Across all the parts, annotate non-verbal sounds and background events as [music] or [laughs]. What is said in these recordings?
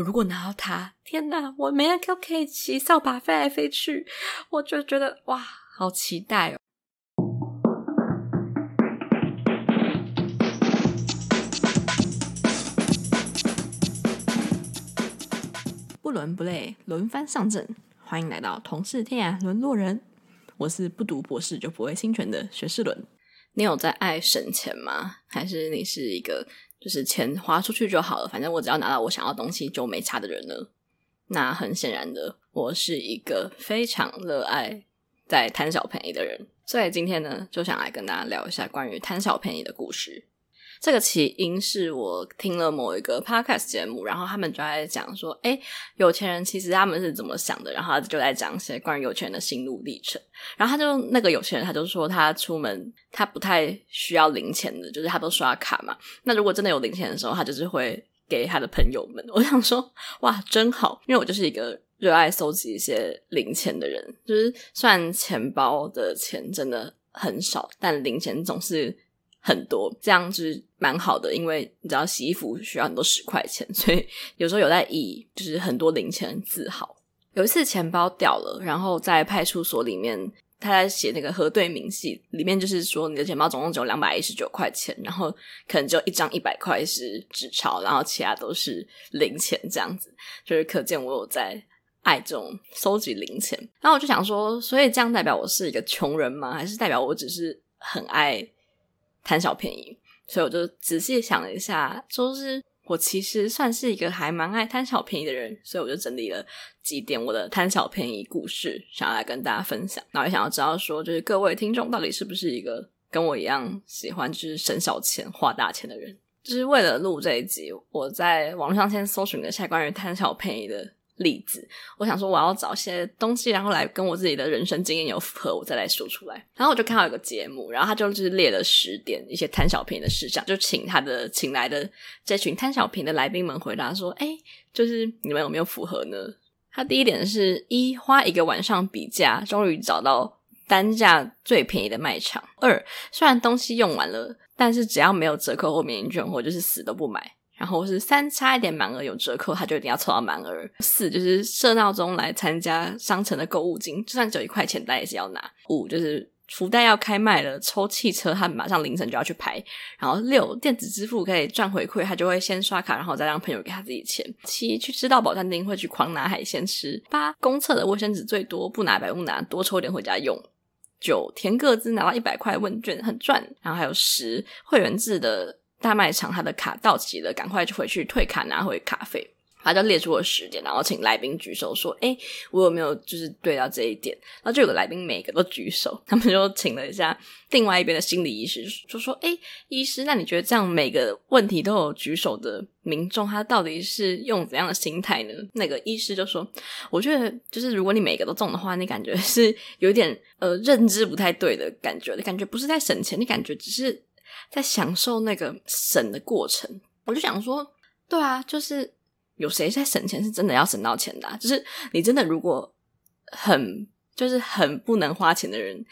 我如果拿到它，天哪，我每天都可以骑扫把飞来飞去，我就觉得哇，好期待哦！不伦不类，轮番上阵，欢迎来到同是天涯沦落人。我是不读博士就不会侵权的学士伦。你有在爱省钱吗？还是你是一个？就是钱花出去就好了，反正我只要拿到我想要东西就没差的人了。那很显然的，我是一个非常热爱在贪小便宜的人，所以今天呢，就想来跟大家聊一下关于贪小便宜的故事。这个起因是我听了某一个 podcast 节目，然后他们就在讲说，诶，有钱人其实他们是怎么想的，然后他就在讲一些关于有钱人的心路历程。然后他就那个有钱人，他就说他出门他不太需要零钱的，就是他都刷卡嘛。那如果真的有零钱的时候，他就是会给他的朋友们。我想说，哇，真好，因为我就是一个热爱搜集一些零钱的人，就是虽然钱包的钱真的很少，但零钱总是。很多，这样子蛮好的，因为你知道洗衣服需要很多十块钱，[laughs] 所以有时候有在以就是很多零钱自豪。有一次钱包掉了，然后在派出所里面，他在写那个核对明细，里面就是说你的钱包总共只有两百一十九块钱，然后可能就一张一百块是纸钞，然后其他都是零钱，这样子就是可见我有在爱这种收集零钱。然后我就想说，所以这样代表我是一个穷人吗？还是代表我只是很爱？贪小便宜，所以我就仔细想了一下，就是我其实算是一个还蛮爱贪小便宜的人，所以我就整理了几点我的贪小便宜故事，想要来跟大家分享。然后也想要知道说，就是各位听众到底是不是一个跟我一样喜欢就是省小钱花大钱的人？就是为了录这一集，我在网络上先搜寻了一下关于贪小便宜的。例子，我想说我要找些东西，然后来跟我自己的人生经验有符合，我再来说出来。然后我就看到一个节目，然后他就是列了十点一些贪小便宜的事项，就请他的请来的这群贪小便宜的来宾们回答说：“哎，就是你们有没有符合呢？”他第一点是一花一个晚上比价，终于找到单价最便宜的卖场。二虽然东西用完了，但是只要没有折扣或免运券，我就是死都不买。然后是三差一点满额有折扣，他就一定要凑到满额。四就是设闹钟来参加商城的购物金，就算只有一块钱，但也是要拿。五就是福袋要开卖了，抽汽车他马上凌晨就要去排。然后六电子支付可以赚回馈，他就会先刷卡，然后再让朋友给他自己钱。七去吃到饱餐厅会去狂拿海鲜吃。八公厕的卫生纸最多不拿白不拿，多抽点回家用。九填个资拿到一百块问卷很赚。然后还有十会员制的。大卖场，他的卡到期了，赶快就回去退卡拿回卡费。他就列出了十点，然后请来宾举手说：“诶，我有没有就是对到这一点？”然后就有个来宾每个都举手，他们就请了一下另外一边的心理医师，就说：“诶，医师，那你觉得这样每个问题都有举手的民众，他到底是用怎样的心态呢？”那个医师就说：“我觉得就是如果你每个都中的话，你感觉是有点呃认知不太对的感觉，你感觉不是在省钱，你感觉只是。”在享受那个省的过程，我就想说，对啊，就是有谁在省钱是真的要省到钱的？就是你真的如果很就是很不能花钱的人，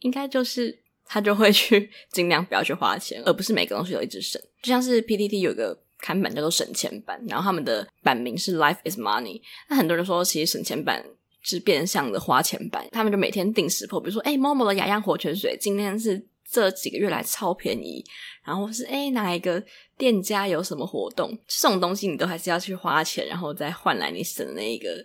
应该就是他就会去 [laughs] 尽量不要去花钱，而不是每个东西都一直省。就像是 PTT 有一个看板叫做省钱版，然后他们的版名是 Life is Money。那很多人说，其实省钱版是变相的花钱版，他们就每天定时破比如说，哎，某某的雅漾活泉水今天是。这几个月来超便宜，然后是诶哪一个店家有什么活动？这种东西你都还是要去花钱，然后再换来你省的那一个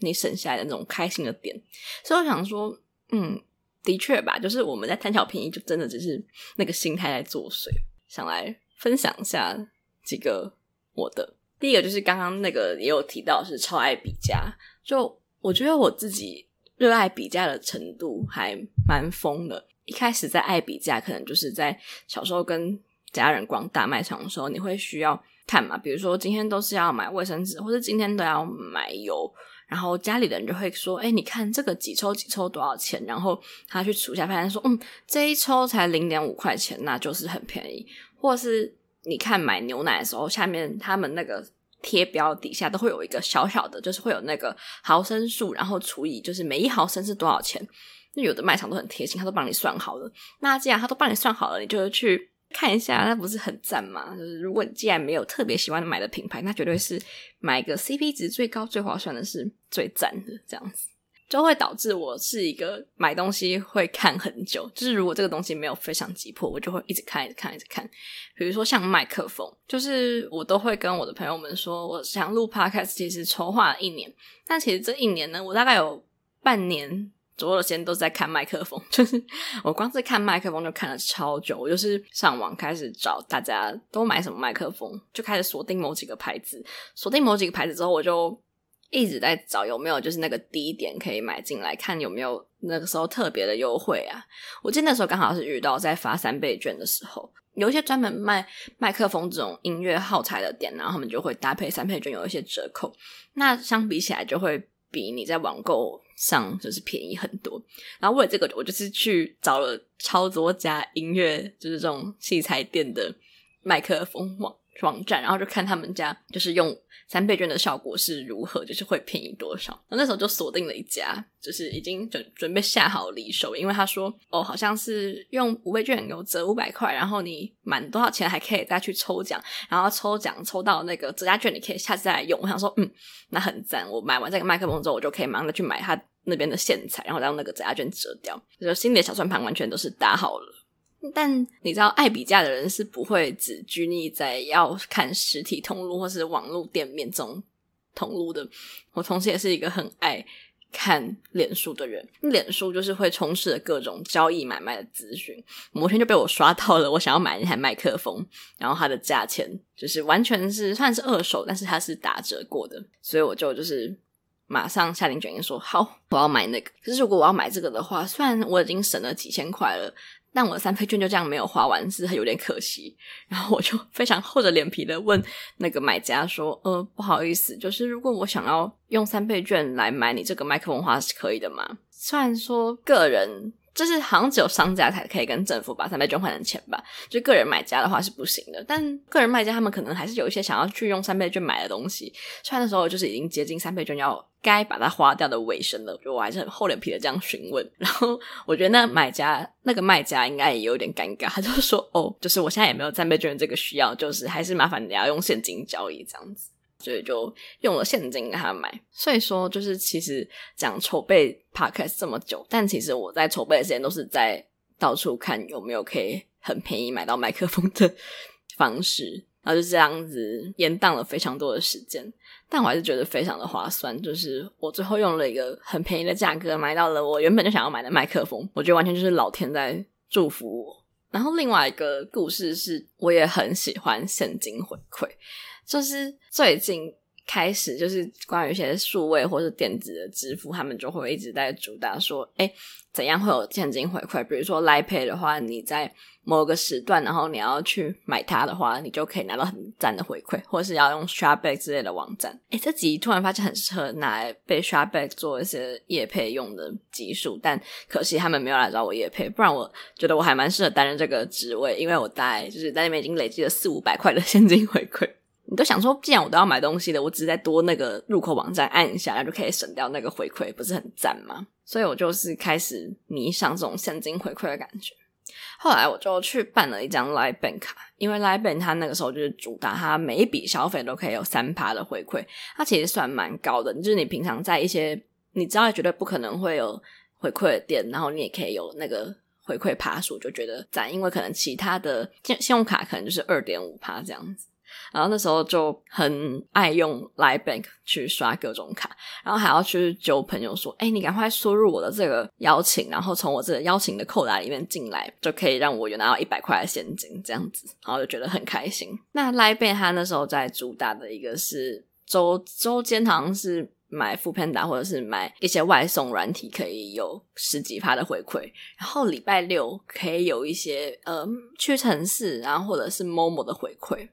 你省下来的那种开心的点。所以我想说，嗯，的确吧，就是我们在贪小便宜，就真的只是那个心态在作祟。想来分享一下几个我的，第一个就是刚刚那个也有提到是超爱比价，就我觉得我自己热爱比价的程度还蛮疯的。一开始在爱比价，可能就是在小时候跟家人逛大卖场的时候，你会需要看嘛，比如说今天都是要买卫生纸，或者今天都要买油，然后家里的人就会说：“哎，你看这个几抽几抽多少钱？”然后他去数一下，发现说：“嗯，这一抽才零点五块钱，那就是很便宜。”或是你看买牛奶的时候，下面他们那个贴标底下都会有一个小小的，就是会有那个毫升数，然后除以就是每一毫升是多少钱。那有的卖场都很贴心，他都帮你算好了。那既然他都帮你算好了，你就去看一下，那不是很赞吗？就是如果你既然没有特别喜欢买的品牌，那绝对是买个 CP 值最高、最划算的是最赞的，这样子。就会导致我是一个买东西会看很久，就是如果这个东西没有非常急迫，我就会一直看、一直看、一直看。比如说像麦克风，就是我都会跟我的朋友们说，我想录 podcast，其实筹划了一年，但其实这一年呢，我大概有半年所有的时间都在看麦克风，[laughs] 就是我光是看麦克风就看了超久，我就是上网开始找大家都买什么麦克风，就开始锁定某几个牌子，锁定某几个牌子之后，我就。一直在找有没有就是那个低点可以买进来，看有没有那个时候特别的优惠啊。我记得那时候刚好是遇到在发三倍券的时候，有一些专门卖麦克风这种音乐耗材的店，然后他们就会搭配三倍券有一些折扣。那相比起来就会比你在网购上就是便宜很多。然后为了这个，我就是去找了超多家音乐就是这种器材店的麦克风网网站，然后就看他们家就是用。三倍券的效果是如何？就是会便宜多少？那那时候就锁定了一家，就是已经准准备下好离手，因为他说哦，好像是用五倍券有折五百块，然后你满多少钱还可以再去抽奖，然后抽奖抽到那个折价券，你可以下次再来用。我想说，嗯，那很赞。我买完这个麦克风之后，我就可以马上再去买他那边的线材，然后再用那个折价券折掉。就心里的小算盘完全都是打好了。但你知道，爱比价的人是不会只拘泥在要看实体通路或是网络店面中通路的。我同时也是一个很爱看脸书的人，脸书就是会充斥着各种交易买卖的资讯。某天就被我刷到了，我想要买一台麦克风，然后它的价钱就是完全是算是二手，但是它是打折过的，所以我就就是马上下定决心说好，我要买那个。可是如果我要买这个的话，虽然我已经省了几千块了。但我的三倍券就这样没有花完，是有点可惜。然后我就非常厚着脸皮的问那个买家说：“呃，不好意思，就是如果我想要用三倍券来买你这个麦克风的话，是可以的吗？虽然说个人。”就是好像只有商家才可以跟政府把三倍券换成钱吧，就个人买家的话是不行的。但个人卖家他们可能还是有一些想要去用三倍券买的东西。虽然那时候就是已经接近三倍券要该把它花掉的尾声了，就我还是很厚脸皮的这样询问。然后我觉得那买家那个卖家应该也有点尴尬，他就说：“哦，就是我现在也没有三倍券这个需要，就是还是麻烦你要用现金交易这样子。”所以就用了现金给他买，所以说就是其实讲筹备 podcast 这么久，但其实我在筹备的时间都是在到处看有没有可以很便宜买到麦克风的方式，然后就这样子延宕了非常多的时间，但我还是觉得非常的划算，就是我最后用了一个很便宜的价格买到了我原本就想要买的麦克风，我觉得完全就是老天在祝福我。然后另外一个故事是，我也很喜欢现金回馈。就是最近开始，就是关于一些数位或是电子的支付，他们就会一直在主打说，诶，怎样会有现金回馈？比如说 Line Pay 的话，你在某个时段，然后你要去买它的话，你就可以拿到很赞的回馈，或是要用 ShopBack 之类的网站。诶，这集突然发现很适合拿来被 ShopBack 做一些业配用的集数，但可惜他们没有来找我业配，不然我觉得我还蛮适合担任这个职位，因为我大概就是在那边已经累积了四五百块的现金回馈。你都想说，既然我都要买东西了，我只是再多那个入口网站按一下，然后就可以省掉那个回馈，不是很赞吗？所以我就是开始迷上这种现金回馈的感觉。后来我就去办了一张 Line Bank 卡，因为 Line Bank 它那个时候就是主打它每一笔消费都可以有三趴的回馈，它其实算蛮高的。就是你平常在一些你知道绝对不可能会有回馈的店，然后你也可以有那个回馈趴数，就觉得赞。因为可能其他的信信用卡可能就是二点五趴这样子。然后那时候就很爱用 Line Bank 去刷各种卡，然后还要去揪朋友说：“哎，你赶快输入我的这个邀请，然后从我这个邀请的扣打里面进来，就可以让我有拿到一百块的现金，这样子，然后就觉得很开心。”那 Line Bank 他那时候在主打的一个是周周间，好像是买 Foodpanda 或者是买一些外送软体，可以有十几趴的回馈，然后礼拜六可以有一些呃屈臣氏，然后或者是 Momo 的回馈。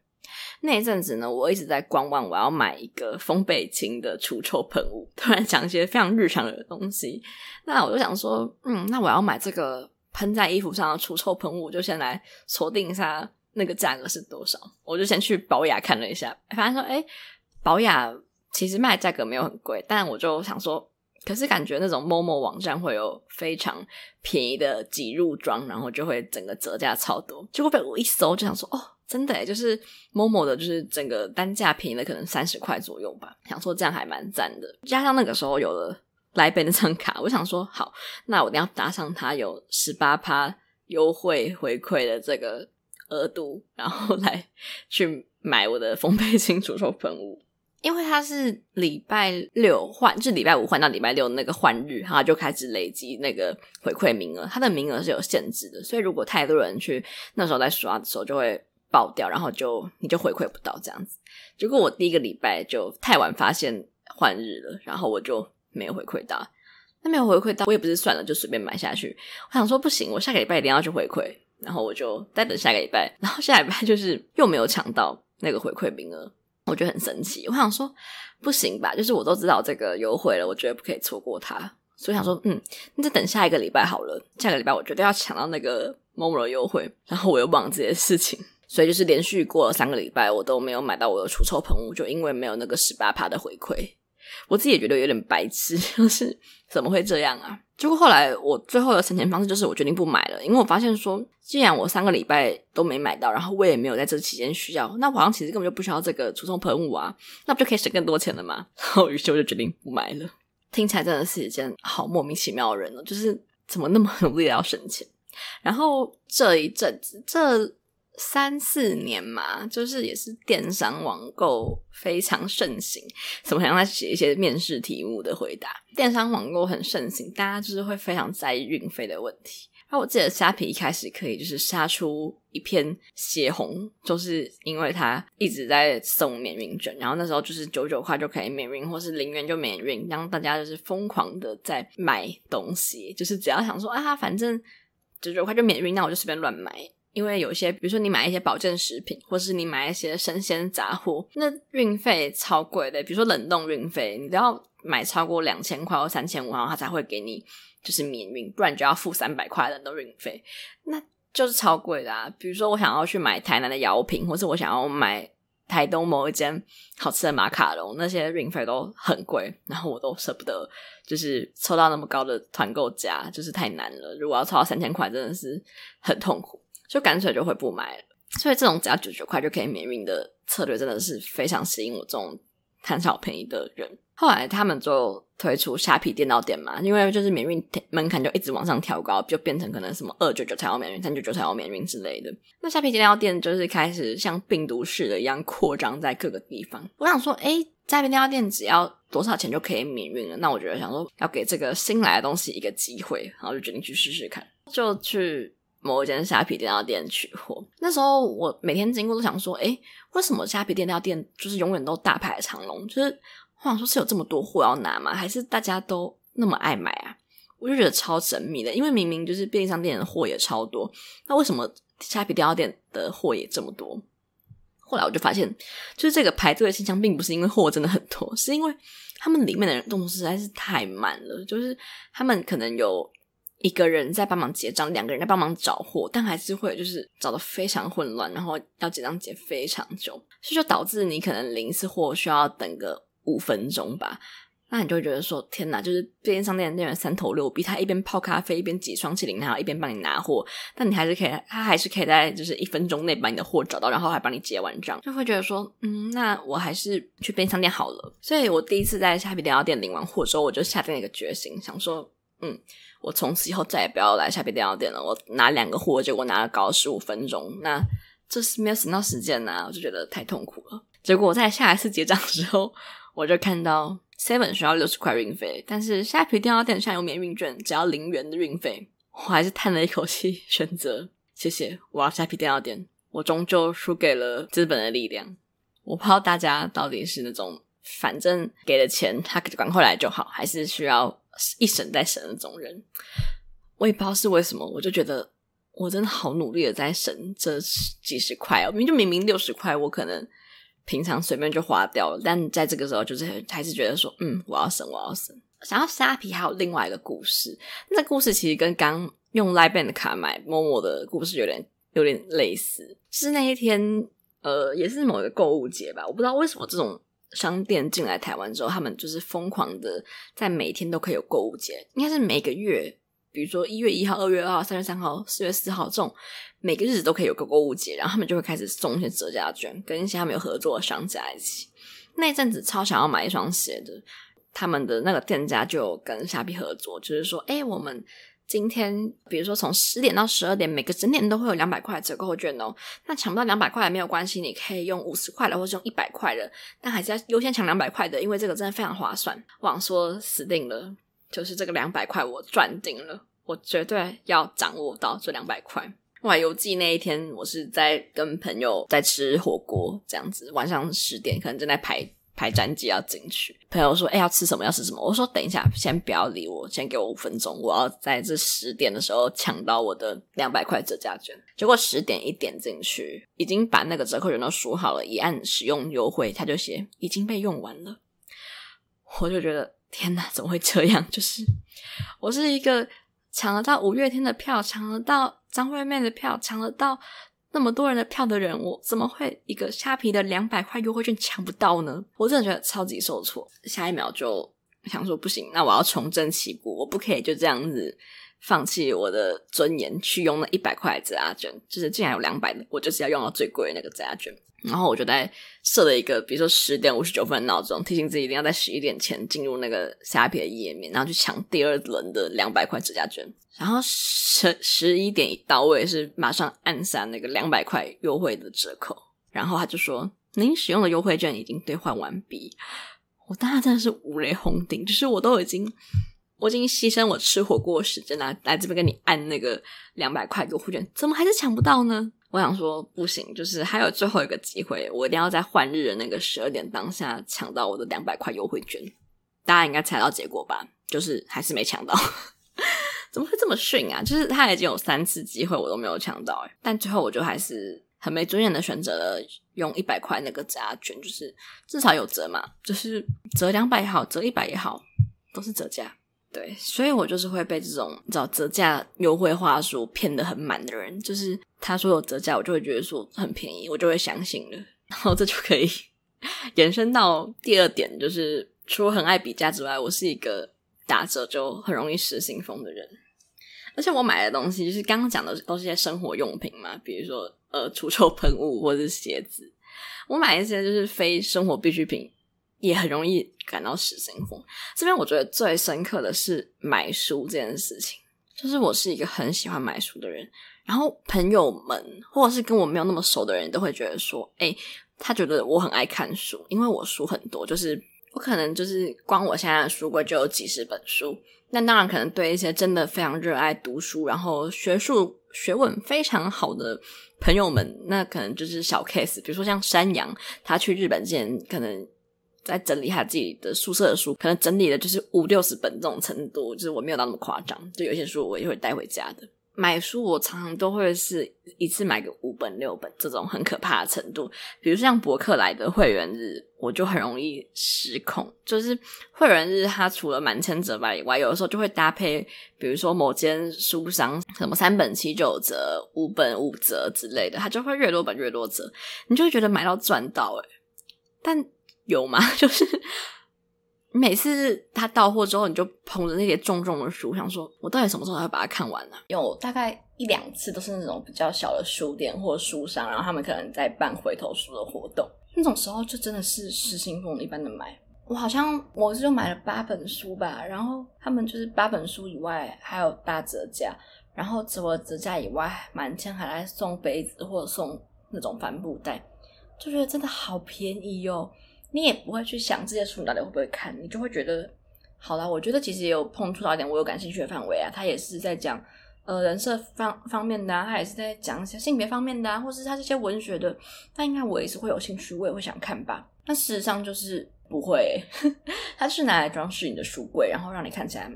那一阵子呢，我一直在观望，我要买一个风倍清的除臭喷雾。突然讲一些非常日常的东西，那我就想说，嗯，那我要买这个喷在衣服上的除臭喷雾，就先来锁定一下那个价格是多少。我就先去宝雅看了一下，发现说，哎，宝雅其实卖价格没有很贵，但我就想说，可是感觉那种某某网站会有非常便宜的挤入装，然后就会整个折价超多。结果被我一搜就想说，哦，真的，就是 Momo 的，就是整个单价便宜了可能三十块左右吧。想说这样还蛮赞的。加上那个时候有了来北那张卡，我想说好，那我一定要搭上它有十八趴优惠回馈的这个额度，然后来去买我的丰沛清除臭喷雾。因为它是礼拜六换，就礼拜五换到礼拜六那个换日，然后就开始累积那个回馈名额。它的名额是有限制的，所以如果太多人去那时候在刷的时候，就会爆掉，然后就你就回馈不到这样子。结果我第一个礼拜就太晚发现换日了，然后我就没有回馈到。那没有回馈到，我也不是算了，就随便买下去。我想说不行，我下个礼拜一定要去回馈，然后我就再等下个礼拜，然后下礼拜就是又没有抢到那个回馈名额。我觉得很神奇，我想说不行吧，就是我都知道这个优惠了，我觉得不可以错过它，所以想说，嗯，那就等下一个礼拜好了。下个礼拜我绝对要抢到那个 Momo 的优惠，然后我又忘了这些事情，所以就是连续过了三个礼拜，我都没有买到我的除臭喷雾，就因为没有那个十八趴的回馈。我自己也觉得有点白痴，[laughs] 就是怎么会这样啊？结果后来我最后的省钱方式就是我决定不买了，因为我发现说，既然我三个礼拜都没买到，然后我也没有在这期间需要，那我好像其实根本就不需要这个除臭喷雾啊，那不就可以省更多钱了吗？然后于是我就决定不买了。听起来真的是一件好莫名其妙的人了，就是怎么那么努力要省钱？然后这一阵子这。三四年嘛，就是也是电商网购非常盛行，怎么想在写一些面试题目的回答？电商网购很盛行，大家就是会非常在意运费的问题。然后我记得虾皮一开始可以就是杀出一片血红，就是因为它一直在送免运券，然后那时候就是九九块就可以免运，或是零元就免运，让大家就是疯狂的在买东西，就是只要想说啊，反正九九块就免运，那我就随便乱买。因为有些，比如说你买一些保健食品，或是你买一些生鲜杂货，那运费超贵的。比如说冷冻运费，你都要买超过两千块或三千五，然后他才会给你就是免运，不然就要付三百块的冷冻运费，那就是超贵的啊。比如说我想要去买台南的药品，或是我想要买台东某一间好吃的马卡龙，那些运费都很贵，然后我都舍不得，就是抽到那么高的团购价，就是太难了。如果要抽到三千块，真的是很痛苦。就干脆就会不买了，所以这种只要九十九块就可以免运的策略，真的是非常吸引我这种贪小便宜的人。后来他们就推出虾皮电脑店嘛，因为就是免运门槛就一直往上调高，就变成可能什么二九九才要免运，三九九才要免运之类的。那虾皮电脑店就是开始像病毒似的一样扩张在各个地方。我想说，诶，虾皮电脑店只要多少钱就可以免运了？那我觉得想说要给这个新来的东西一个机会，然后就决定去试试看，就去。某一间虾皮电料店取货，那时候我每天经过都想说，诶，为什么虾皮电料店就是永远都大排长龙？就是我想说，是有这么多货要拿吗？还是大家都那么爱买啊？我就觉得超神秘的，因为明明就是便利商店的货也超多，那为什么虾皮电料店的货也这么多？后来我就发现，就是这个排队的现象，并不是因为货真的很多，是因为他们里面的人动作实在是太慢了，就是他们可能有。一个人在帮忙结账，两个人在帮忙找货，但还是会就是找得非常混乱，然后要结账结非常久，所以就导致你可能领一次货需要等个五分钟吧。那你就会觉得说，天哪，就是便利商店的店员三头六臂，他一边泡咖啡，一边挤双气铃，然后一边帮你拿货，但你还是可以，他还是可以在就是一分钟内把你的货找到，然后还帮你结完账，就会觉得说，嗯，那我还是去便利商店好了。所以我第一次在虾皮电料店领完货之后，我就下定了一个决心，想说，嗯。我从此以后再也不要来虾皮电料店了。我拿两个货，结果拿了搞十五分钟，那这是没有省到时间呐、我就觉得太痛苦了。结果我在下一次结账的时候，我就看到 Seven 需要六十块运费，但是虾皮电料店现在有免运券，只要零元的运费，我还是叹了一口气，选择谢谢。我要虾皮电料店，我终究输给了资本的力量。我不知道大家到底是那种反正给了钱他赶快来就好，还是需要。一省再省那种人，我也不知道是为什么，我就觉得我真的好努力的在省这几十块哦，明就明明六十块，我可能平常随便就花掉了，但在这个时候就是还是觉得说，嗯，我要省，我要省。想要虾皮还有另外一个故事，那故事其实跟刚用 LINE Bank 的卡买 Momo 的故事有点有点类似，是那一天，呃，也是某一个购物节吧，我不知道为什么这种商店进来台湾之后，他们就是疯狂的在每天都可以有购物节，应该是每个月，比如说一月一号、二月二号、三月三号、四月四号这种每个日子都可以有个购物节，然后他们就会开始送一些折价券，跟一些他们有合作的商家一起。那一阵子超想要买一双鞋的，他们的那个店家就跟虾皮合作，就是说，哎，我们。今天，比如说从十点到十二点，每个整点都会有两百块折扣券哦。那抢不到两百块也没有关系，你可以用五十块的，或是用一百块的，但还是要优先抢两百块的，因为这个真的非常划算。我想说死定了，就是这个两百块我赚定了，我绝对要掌握到这两百块。我还犹记那一天，我是在跟朋友在吃火锅，这样子，晚上十点可能正在排。排站机要进去，朋友说：“哎、要吃什么？要吃什么？”我说：“等一下，先不要理我，先给我五分钟，我要在这十点的时候抢到我的两百块折价券。”结果十点一点进去，已经把那个折扣券都输好了，一按使用优惠，他就写已经被用完了。我就觉得天哪，怎么会这样？就是我是一个抢得到五月天的票，抢得到张惠妹的票，抢得到。那么多人的票的人，我怎么会一个虾皮的两百块优惠券抢不到呢？我真的觉得超级受挫。下一秒就想说不行，那我要重振旗鼓，我不可以就这样子放弃我的尊严，去用那一百块的折价券。就是竟然有两百的，我就是要用到最贵的那个折价券。然后我就在设了一个，比如说十点五十九分的闹钟，提醒自己一定要在十一点前进入那个虾皮的页面，然后去抢第二轮的两百块指甲卷。然后十十一点一到，我也是马上按下那个两百块优惠的折扣。然后他就说：“您使用的优惠券已经兑换完毕。”我当时真的是五雷轰顶，就是我都已经，我已经牺牲我吃火锅的时间来来这边跟你按那个两百块优惠券，怎么还是抢不到呢？我想说不行，就是还有最后一个机会，我一定要在换日的那个十二点当下抢到我的两百块优惠券。大家应该猜到结果吧？就是还是没抢到，怎么会这么逊啊？就是他已经有三次机会，我都没有抢到，但最后我就还是很没尊严的选择了用一百块那个折价券，就是至少有折嘛，就是折两百也好，折一百也好，都是折价。对，所以我就是会被这种找折价优惠话术骗得很满的人。就是他说有折价，我就会觉得说很便宜，我就会相信了。[laughs] 然后这就可以 [laughs] 延伸到第二点，就是除了很爱比价之外，我是一个打折就很容易失心疯的人。而且我买的东西，就是刚刚讲的都是些生活用品嘛，比如说呃除臭喷雾或者是鞋子。我买一些就是非生活必需品。也很容易感到失心疯。这边我觉得最深刻的是买书这件事情，就是我是一个很喜欢买书的人，然后朋友们或者是跟我没有那么熟的人都会觉得说，诶，他觉得我很爱看书，因为我书很多，就是我可能就是光我现在的书柜就有几十本书。那当然，可能对一些真的非常热爱读书，然后学术学问非常好的朋友们，那可能就是小 case。比如说像山羊，他去日本之前可能。在整理他自己的宿舍的书，可能整理的就是五六十本这种程度，就是我没有到那么夸张。就有些书我也会带回家的。买书我常常都会是一次买个五本六本这种很可怕的程度。比如像博客来的会员日，我就很容易失控。就是会员日，它除了满千折百以外，有的时候就会搭配，比如说某间书商什么三本七九折、五本五折之类的，它就会越多本越多折，你就会觉得买到赚到诶、但。有吗？[laughs] 就是每次他到货之后，你就捧着那些重重的书，想说我到底什么时候才会把它看完呢、有大概一两次都是那种比较小的书店或书商，然后他们可能在办回头书的活动，那种时候就真的是失心疯一般的买。我好像我就买了八本书吧，然后他们就是八本书以外还有大折价，然后除了折价以外，满千还来送杯子或者送那种帆布袋，就觉得真的好便宜哟。你也不会去想这些书你到底会不会看，你就会觉得好啦。我觉得其实也有碰触到一点我有感兴趣的范围啊。他也是在讲呃人设方方面的啊，他也是在讲一些性别方面的啊，或是他这些文学的，那应该我也是会有兴趣，我也会想看吧。那事实上就是不会，[laughs] 它是拿来装饰你的书柜，然后让你看起来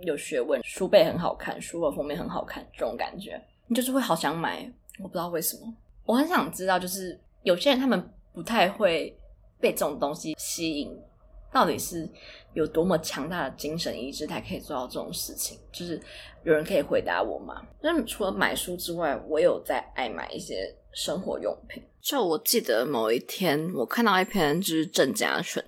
有学问，书背很好看，书的封面很好看，这种感觉你就是会好想买。我不知道为什么，我很想知道，就是有些人他们不太会。被这种东西吸引，到底是有多么强大的精神意志才可以做到这种事情？就是有人可以回答我吗？那除了买书之外，我有在爱买一些生活用品。就我记得某一天，我看到一篇就是郑家纯，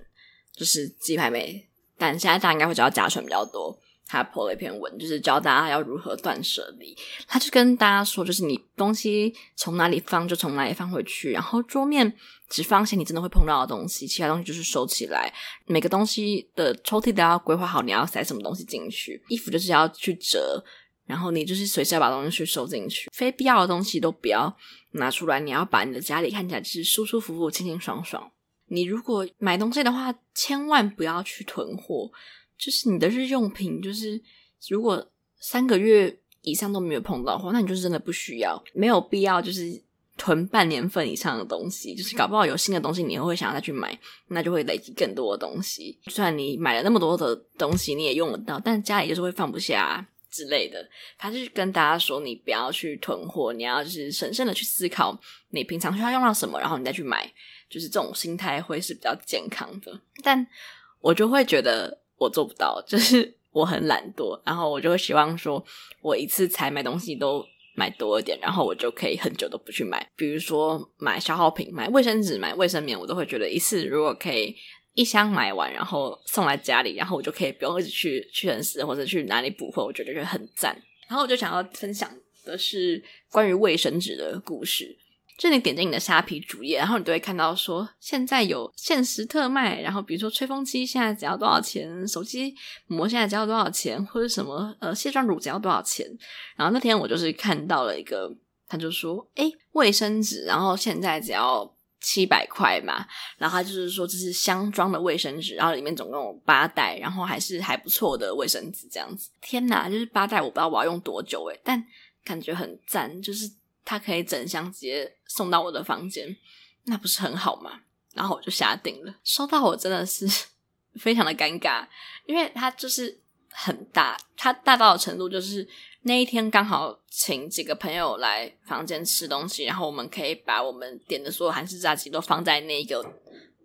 就是鸡排妹，但现在大家应该会知道家纯比较多。他 po 了一篇文，就是教大家要如何断舍离。他就跟大家说，就是你东西从哪里放就从哪里放回去，然后桌面只放些你真的会碰到的东西，其他东西就是收起来。每个东西的抽屉都要规划好，你要塞什么东西进去。衣服就是要去折，然后你就是随时要把东西去收进去。非必要的东西都不要拿出来，你要把你的家里看起来就是舒舒服服、清清爽爽。你如果买东西的话，千万不要去囤货。就是你的日用品，就是如果三个月以上都没有碰到的话，那你就是真的不需要，没有必要就是囤半年份以上的东西。就是搞不好有新的东西，你又会想要再去买，那就会累积更多的东西。就算你买了那么多的东西，你也用得到，但家里就是会放不下之类的。他就是跟大家说，你不要去囤货，你要就是审慎的去思考你平常需要用到什么，然后你再去买。就是这种心态会是比较健康的。但我就会觉得。我做不到，就是 [laughs] 我很懒惰，然后我就会希望说，我一次才买东西都买多一点，然后我就可以很久都不去买。比如说买消耗品，买卫生纸、买卫生棉，我都会觉得一次如果可以一箱买完，然后送来家里，然后我就可以不用一直去屈臣氏或者去哪里补货，我觉得就很赞。然后我就想要分享的是关于卫生纸的故事。就你点进你的虾皮主页，然后你都会看到说现在有限时特卖，然后比如说吹风机现在只要多少钱，手机膜现在只要多少钱，或者什么呃卸妆乳只要多少钱。然后那天我就是看到了一个，他就说，诶，卫生纸，然后现在只要七百块嘛，然后他就是说这是箱装的卫生纸，然后里面总共有八袋，然后还是还不错的卫生纸这样子。天哪，就是八袋，我不知道我要用多久诶，但感觉很赞，就是。他可以整箱直接送到我的房间，那不是很好吗？然后我就下定了，收到我真的是 [laughs] 非常的尴尬，因为它就是很大，它大到的程度就是那一天刚好请几个朋友来房间吃东西，然后我们可以把我们点的所有韩式炸鸡都放在那个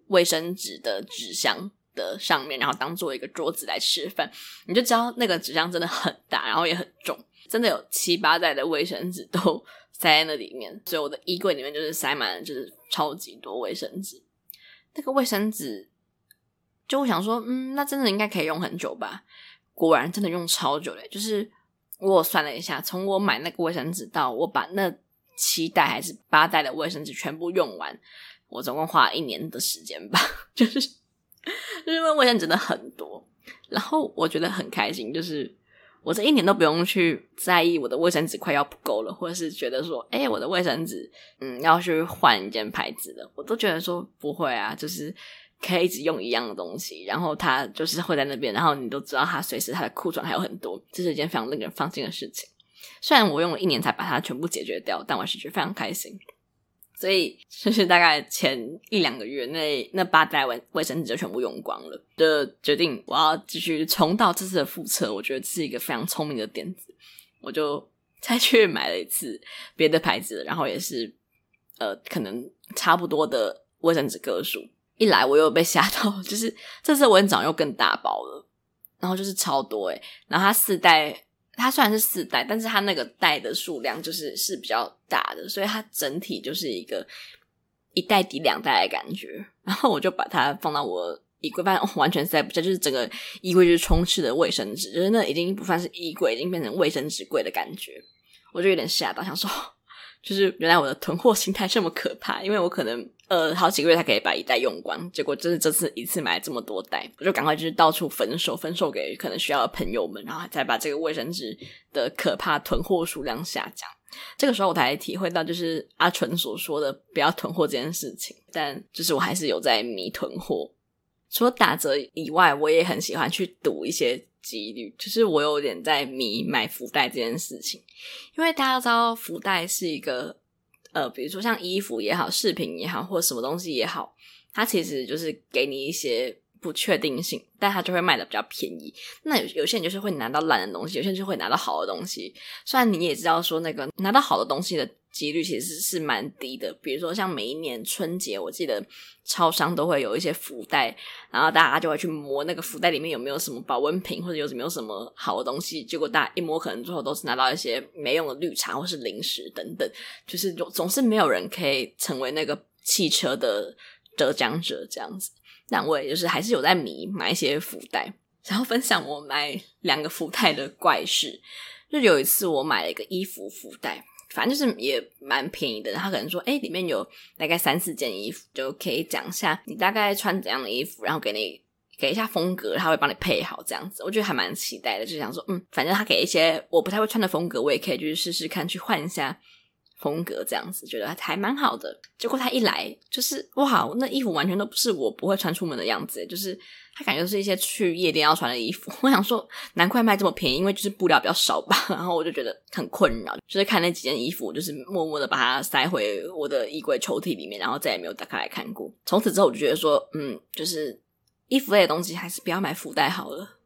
卫生纸的纸箱的上面，然后当做一个桌子来吃饭，你就知道那个纸箱真的很大，然后也很重，真的有七八袋的卫生纸都。塞在那里面，所以我的衣柜里面就是塞满了，就是超级多卫生纸。那个卫生纸，就我想说，嗯，那真的应该可以用很久吧？果然真的用超久嘞！就是我算了一下，从我买那个卫生纸到我把那七袋还是八袋的卫生纸全部用完，我总共花了一年的时间吧。[laughs] 就是 [laughs] 就是因为卫生纸的很多，然后我觉得很开心，就是。我这一年都不用去在意我的卫生纸快要不够了，或者是觉得说，哎，我的卫生纸，嗯，要去换一件牌子的，我都觉得说不会啊，就是可以一直用一样的东西，然后它就是会在那边，然后你都知道它随时它的库存还有很多，这是一件非常令人放心的事情。虽然我用了一年才把它全部解决掉，但我是觉得非常开心。所以就是大概前一两个月，那那八袋卫卫生纸就全部用光了，就决定我要继续重蹈这次的覆辙。我觉得是一个非常聪明的点子，我就再去买了一次别的牌子，然后也是呃可能差不多的卫生纸个数。一来我又被吓到，就是这次蚊帐又更大包了，然后就是超多诶，然后它四袋。它虽然是四袋，但是它那个袋的数量就是是比较大的，所以它整体就是一个一袋抵两袋的感觉。然后我就把它放到我衣柜，发现、哦、完全塞不下，就是整个衣柜就是充斥的卫生纸，就是那已经不算是衣柜，已经变成卫生纸柜的感觉。我就有点吓到，想说，[laughs] 就是原来我的囤货心态这么可怕，因为我可能。呃，好几个月才可以把一袋用光，结果就是这次一次买这么多袋，我就赶快就是到处分售，分售给可能需要的朋友们，然后再把这个卫生纸的可怕囤货数量下降。这个时候我才体会到，就是阿纯所说的不要囤货这件事情。但就是我还是有在迷囤货，除了打折以外，我也很喜欢去赌一些几率，就是我有点在迷买福袋这件事情，因为大家都知道福袋是一个。呃，比如说像衣服也好，饰品也好，或什么东西也好，它其实就是给你一些不确定性，但它就会卖的比较便宜。那有有些人就是会拿到烂的东西，有些人就会拿到好的东西。虽然你也知道说那个拿到好的东西的几率其实是蛮低的，比如说像每一年春节，我记得超商都会有一些福袋，然后大家就会去摸那个福袋里面有没有什么保温瓶或者有没有什么好的东西，结果大家一摸，可能最后都是拿到一些没用的绿茶或是零食等等，就是总总是没有人可以成为那个汽车的得奖者这样子。但我也就是还是有在迷买一些福袋，然后分享我买两个福袋的怪事。就有一次我买了一个衣服福袋。反正就是也蛮便宜的，他可能说，哎，里面有大概三四件衣服，就可以讲一下你大概穿怎样的衣服，然后给你给一下风格，他会帮你配好这样子。我觉得还蛮期待的，就想说，嗯，反正他给一些我不太会穿的风格，我也可以就是试试看去换一下风格这样子，觉得还蛮好的。结果他一来就是哇，那衣服完全都不是我不会穿出门的样子，就是。他感觉是一些去夜店要穿的衣服，[laughs] 我想说难怪卖这么便宜，因为就是布料比较少吧。[laughs] 然后我就觉得很困扰，就是看那几件衣服，就是默默的把它塞回我的衣柜抽屉里面，然后再也没有打开来看过。从此之后，我就觉得说，嗯，就是衣服类的东西还是不要买福袋好了。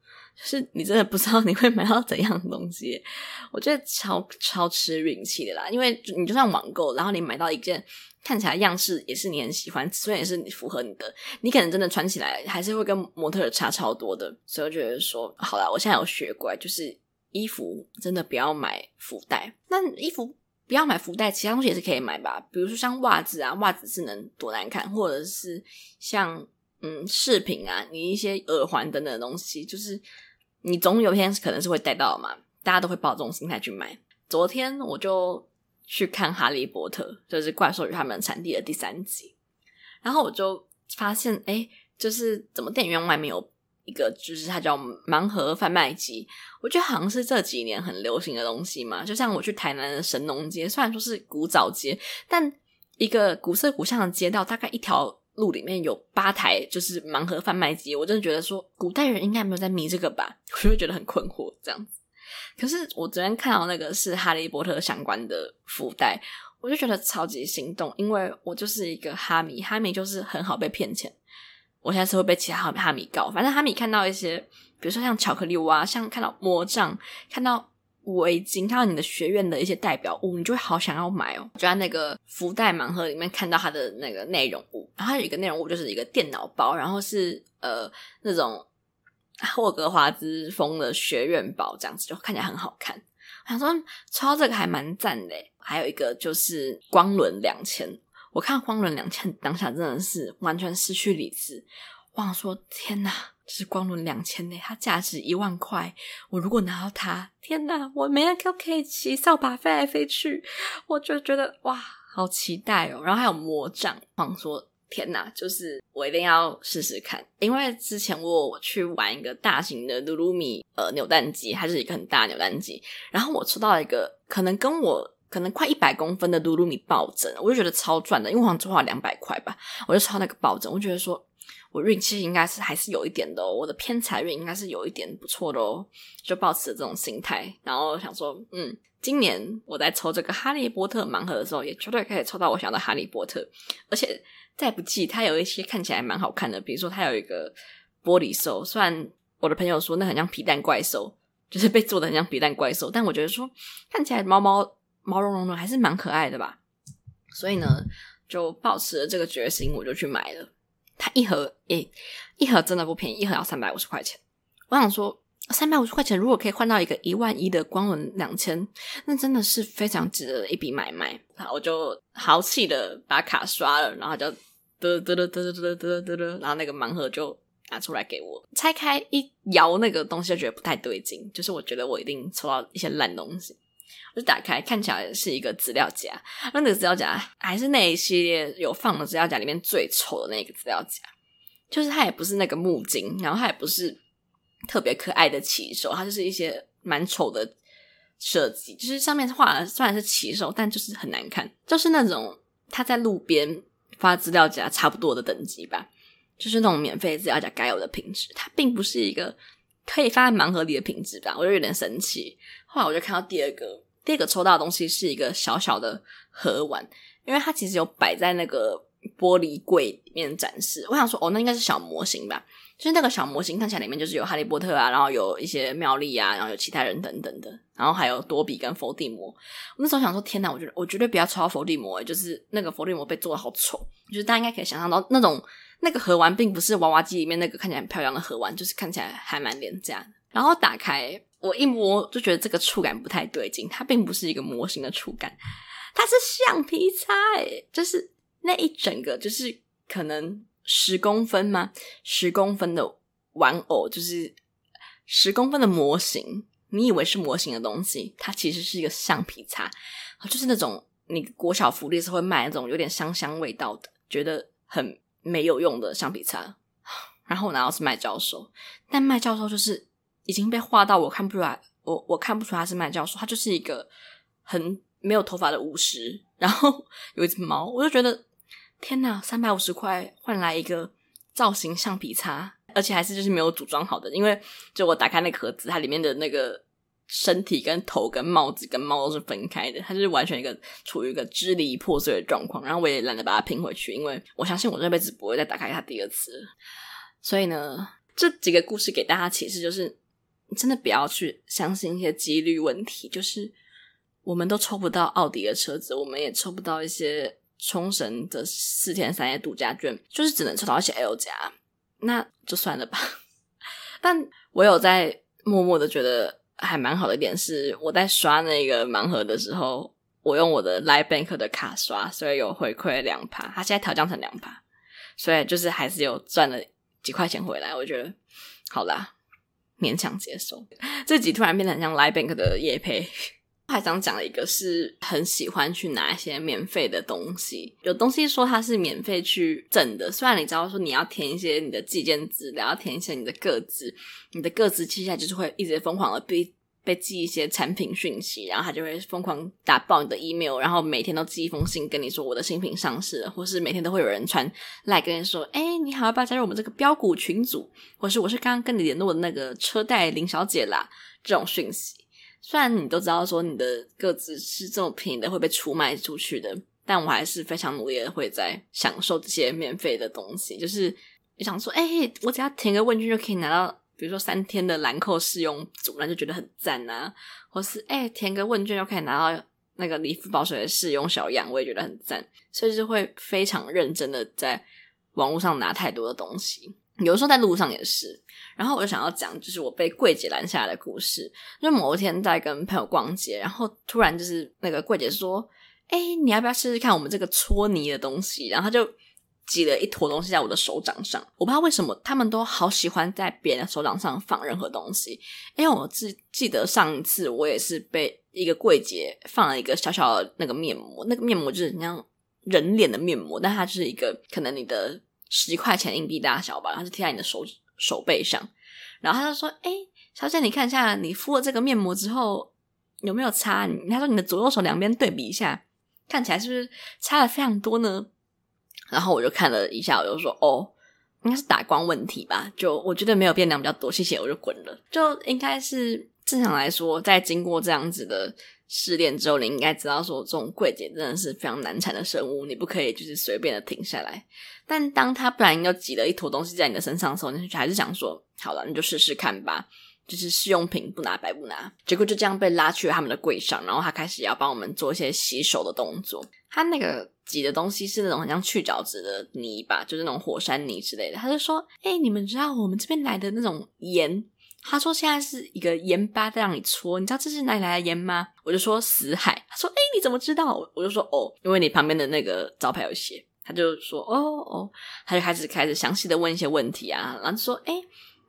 是你真的不知道你会买到怎样的东西，[laughs] 我觉得超超吃运气的啦。因为你就算网购，然后你买到一件。看起来样式也是你很喜欢，虽然也是你符合你的，你可能真的穿起来还是会跟模特差超多的。所以我觉得说，好啦，我现在有学乖，就是衣服真的不要买福袋。那衣服不要买福袋，其他东西也是可以买吧？比如说像袜子啊，袜子是能多难看，或者是像嗯饰品啊，你一些耳环等等的东西，就是你总有一天可能是会带到嘛，大家都会抱这种心态去买。昨天我就。去看《哈利波特》，就是《怪兽与他们产地》的第三集，然后我就发现，哎，就是怎么电影院外面有一个，就是它叫盲盒贩卖机，我觉得好像是这几年很流行的东西嘛。就像我去台南的神农街，虽然说是古早街，但一个古色古香的街道，大概一条路里面有八台就是盲盒贩卖机，我真的觉得说，古代人应该没有在迷这个吧，我就会觉得很困惑，这样子。可是我昨天看到那个是哈利波特相关的福袋，我就觉得超级心动，因为我就是一个哈迷，哈迷就是很好被骗钱。我现在是会被其他哈迷告，反正哈迷看到一些，比如说像巧克力蛙，像看到魔杖，看到围巾，看到你的学院的一些代表物，你就会好想要买哦。就在那个福袋盲盒里面看到它的那个内容物，然后它有一个内容物就是一个电脑包，然后是呃那种。霍格华兹风的学院包这样子就看起来很好看，我想说抽到这个还蛮赞的。还有一个就是光轮两千，我看光轮两千当下真的是完全失去理智，我想说天哪，这是光轮两千呢，它价值一万块，我如果拿到它，天哪，我每天都可以骑扫把飞来飞去，我就觉得哇，好期待哦。然后还有魔杖，我想说。天呐，就是我一定要试试看，因为之前我我去玩一个大型的噜噜米呃扭蛋机，还是一个很大的扭蛋机，然后我抽到一个可能跟我可能快一百公分的噜噜米抱枕，我就觉得超赚的，因为我好像只花了两百块吧，我就抽那个抱枕，我觉得说我运气应该是还是有一点的哦，我的偏财运应该是有一点不错的哦，就抱持这种心态，然后想说，嗯，今年我在抽这个哈利波特盲盒的时候，也绝对可以抽到我想要的哈利波特，而且。再不济，它有一些看起来蛮好看的，比如说它有一个玻璃兽，虽然我的朋友说那很像皮蛋怪兽，就是被做的很像皮蛋怪兽，但我觉得说看起来毛毛毛茸茸的还是蛮可爱的吧。所以呢，就抱持了这个决心，我就去买了。它一盒诶、一盒真的不便宜，一盒要三百五十块钱。我想说，三百五十块钱如果可以换到一个一万一的光轮两千，那真的是非常值得一笔买卖。然后我就豪气的把卡刷了，然后就。嘚嘚嘚嘚嘚嘚嘚嘚，然后那个盲盒就拿出来给我拆开一摇，那个东西就觉得不太对劲，就是我觉得我一定抽到一些烂东西。就打开，看起来是一个资料夹，那那个资料夹还是那一系列有放的资料夹里面最丑的那个资料夹，就是它也不是那个木金，然后它也不是特别可爱的骑手，它就是一些蛮丑的设计，就是上面画的虽然是骑手，但就是很难看，就是那种它在路边。发资料夹差不多的等级吧，就是那种免费资料夹该有的品质，它并不是一个可以放在盲盒里的品质吧，我就有点生气。后来我就看到第二个，第二个抽到的东西是一个小小的盒玩，因为它其实有摆在那个玻璃柜里面展示。我想说，哦，那应该是小模型吧？就是那个小模型看起来里面就是有哈利波特啊，然后有一些妙丽啊，然后有其他人等等的，然后还有多比跟伏地魔。我那时候想说，天哪，我觉得我绝对不要抽到伏地魔，就是那个伏地魔被做的好丑，就是大家应该可以想象到那种那个盒玩并不是娃娃机里面那个看起来很漂亮的盒玩，就是看起来还蛮廉价。然后打开我一摸就觉得这个触感不太对劲，它并不是一个模型的触感，它是橡皮擦，就是那一整个就是可能。十公分吗？十公分的玩偶就是十公分的模型。你以为是模型的东西，它其实是一个橡皮擦，就是那种你国小福利时会卖那种有点香香味道的，觉得很没有用的橡皮擦。[sighs] 然后我拿到是麦教授，但麦教授就是已经被画到我看不出来，我我看不出他是麦教授，他就是一个很没有头发的巫师，然后 [laughs] 有一只猫，我就觉得。天呐，三百五十块换来一个造型橡皮擦，而且还是就是没有组装好的。因为就我打开那个盒子，它里面的那个身体跟头跟帽子跟猫都是分开的，它就是完全一个处于一个支离破碎的状况。然后我也懒得把它拼回去，因为我相信我这辈子不会再打开它第二次。所以呢，这几个故事给大家启示就是，真的不要去相信一些几率问题。就是我们都抽不到奥迪的车子，我们也抽不到一些。冲绳的四天三夜度假券，就是只能抽到一些 L 加，那就算了吧。[laughs] 但我有在默默的觉得还蛮好的一点是，我在刷那个盲盒的时候，我用我的 Line Bank 的卡刷，所以有回馈两趴，它现在调降成两趴，所以就是还是有赚了几块钱回来。我觉得好啦，勉强接受。这集突然变得很像 Libank 的夜配。还想讲一个，是很喜欢去拿一些免费的东西。有东西说它是免费去整的，虽然你知道说你要填一些你的寄件资料，要填一些你的个资，你的个资接下来就是会一直疯狂的被被寄一些产品讯息，然后他就会疯狂打爆你的 email，然后每天都寄一封信跟你说我的新品上市了，或是每天都会有人传来跟你说，哎，你好，要不要加入我们这个标股群组？或是我是刚刚跟你联络的那个车贷林小姐啦，这种讯息。虽然你都知道说你的个资是这么便宜的会被出卖出去的，但我还是非常努力的会在享受这些免费的东西。就是你想说，哎、我只要填个问卷就可以拿到，比如说三天的兰蔻试用组，那就觉得很赞啊。或是哎、填个问卷就可以拿到那个理肤保水的试用小样，我也觉得很赞。所以就会非常认真的在网络上拿太多的东西。有的时候在路上也是，然后我就想要讲，就是我被柜姐拦下来的故事。就某一天在跟朋友逛街，然后突然就是那个柜姐说：“哎，你要不要试试看我们这个搓泥的东西？”然后他就挤了一坨东西在我的手掌上。我不知道为什么他们都好喜欢在别人的手掌上放任何东西。因为我记记得上一次我也是被一个柜姐放了一个小小的那个面膜，那个面膜就是像人脸的面膜，但它就是一个可能你的。十块钱硬币大小吧，然后是贴在你的手手背上，然后他就说：“哎，小姐，你看一下，你敷了这个面膜之后有没有差？他说你的左右手两边对比一下，看起来是不是差了非常多呢？”然后我就看了一下，我就说：“哦，应该是打光问题吧？就我觉得没有变量比较多，谢谢，我就滚了。就应该是正常来说，在经过这样子的。”试炼之后，你应该知道说，这种柜姐真的是非常难缠的生物，你不可以就是随便的停下来。但当他不然又挤了一坨东西在你的身上的时候，你还是想说，好了，你就试试看吧，就是试用品不拿白不拿。结果就这样被拉去了他们的柜上，然后他开始要帮我们做一些洗手的动作。他那个挤的东西是那种很像去角质的泥吧，就是那种火山泥之类的。他就说：“哎，你们知道我们这边来的那种盐？”他说：“现在是一个盐巴在让你搓，你知道这是哪里来的盐吗？”我就说：“死海。”他说：“哎，你怎么知道？”我就说：“哦，因为你旁边的那个招牌有写。”他就说：“哦哦。”他就开始开始详细的问一些问题啊，然后就说：“哎，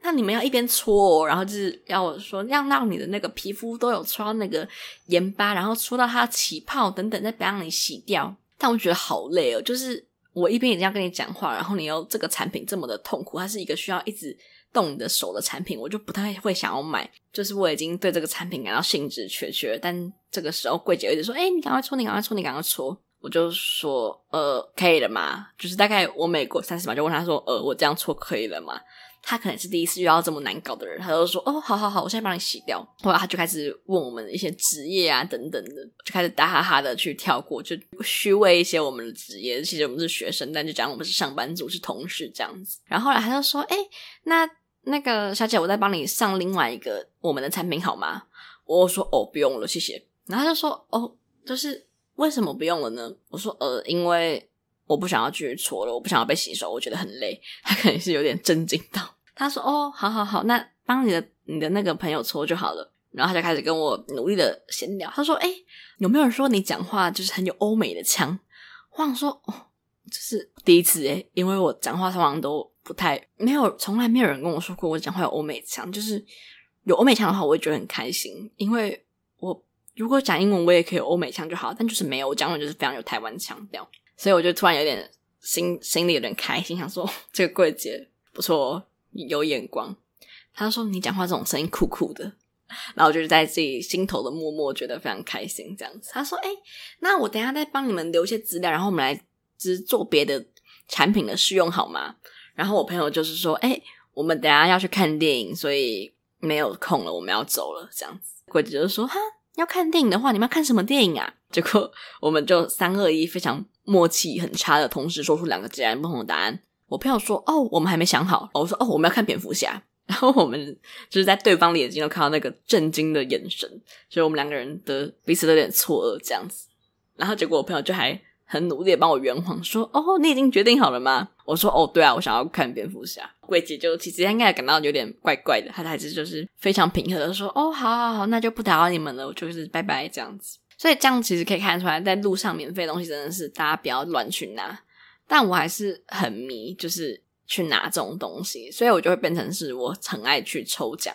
那你们要一边搓，哦然后就是要我说要让你的那个皮肤都有搓那个盐巴，然后搓到它起泡等等，再不让你洗掉。”但我觉得好累哦，就是我一边已经要跟你讲话，然后你又这个产品这么的痛苦，它是一个需要一直。动你的手的产品，我就不太会想要买。就是我已经对这个产品感到兴致缺缺，但这个时候柜姐一直说：“哎、你赶快搓，你赶快搓，你赶快搓。”我就说：“呃，可以了吗？”就是大概我每过三十秒就问他说：“呃，我这样搓可以了吗？”他可能是第一次遇到这么难搞的人，他就说：“哦，好好好，我现在帮你洗掉。”后来他就开始问我们一些职业啊等等的，就开始打哈哈的去跳过，就虚伪一些我们的职业。其实我们是学生，但就讲我们是上班族，是同事这样子。然后后来他就说：“哎，那那个小姐，我再帮你上另外一个我们的产品好吗？”我说：“哦，不用了，谢谢。”然后他就说：“哦，就是为什么不用了呢？”我说：“呃，因为我不想要继续搓了，我不想要被洗手，我觉得很累。”他可能是有点震惊到。他说：“哦，好好好，那帮你的你的那个朋友搓就好了。”然后他就开始跟我努力的闲聊。他说：“哎，有没有人说你讲话就是很有欧美的腔？”我想说：“哦，这是第一次诶，因为我讲话通常都不太没有，从来没有人跟我说过我讲话有欧美腔。就是有欧美腔的话，我会觉得很开心，因为我如果讲英文，我也可以有欧美腔就好。但就是没有，我讲的就是非常有台湾腔调，所以我就突然有点心心里有点开心，想说这个柜姐不错哦。”有眼光，他说你讲话这种声音酷酷的，然后就是在自己心头的默默觉得非常开心这样子。他说：“哎、那我等下再帮你们留一些资料，然后我们来只做别的产品的试用好吗？”然后我朋友就是说：“哎、我们等下要去看电影，所以没有空了，我们要走了。”这样子，柜姐就说：“哈，要看电影的话，你们要看什么电影啊？”结果我们就三二一，非常默契很差的同时说出两个截然不同的答案。我朋友说：“哦，我们还没想好。”我说：“哦，我们要看蝙蝠侠。”然后我们就是在对方的眼睛都看到那个震惊的眼神，所以我们两个人的彼此都有点错愕这样子。然后结果我朋友就还很努力的帮我圆谎说：“哦，你已经决定好了吗？”我说：“哦，对啊，我想要看蝙蝠侠。”柜姐就其实应该感到有点怪怪的，她还是就是非常平和的说：“哦，好好好，那就不打扰你们了，我就是拜拜这样子。”所以这样其实可以看出来，在路上免费的东西真的是大家不要乱去拿。但我还是很迷，就是去拿这种东西，所以我就会变成是我很爱去抽奖。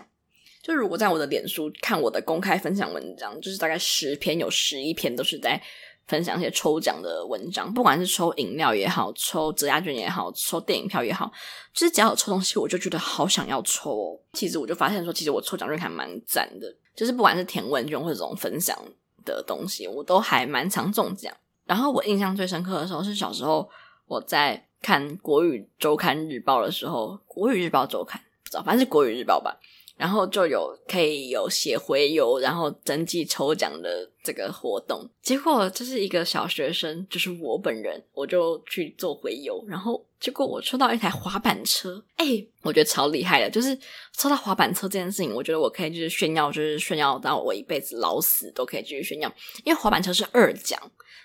就如果在我的脸书看我的公开分享文章，就是大概十篇有十一篇都是在分享一些抽奖的文章，不管是抽饮料也好，抽折价券也好，抽电影票也好，就是只要有抽东西，我就觉得好想要抽。其实我就发现说，其实我抽奖券还蛮赞的，就是不管是填问卷或者这种分享的东西，我都还蛮常中奖。然后我印象最深刻的时候是小时候。我在看国语周刊日报的时候，国语日报周刊不知道，反正是国语日报吧。然后就有可以有写回邮，然后登记抽奖的这个活动。结果就是一个小学生，就是我本人，我就去做回邮。然后结果我抽到一台滑板车，哎，我觉得超厉害的。就是抽到滑板车这件事情，我觉得我可以就是炫耀，就是炫耀到我一辈子老死都可以继续炫耀。因为滑板车是二奖，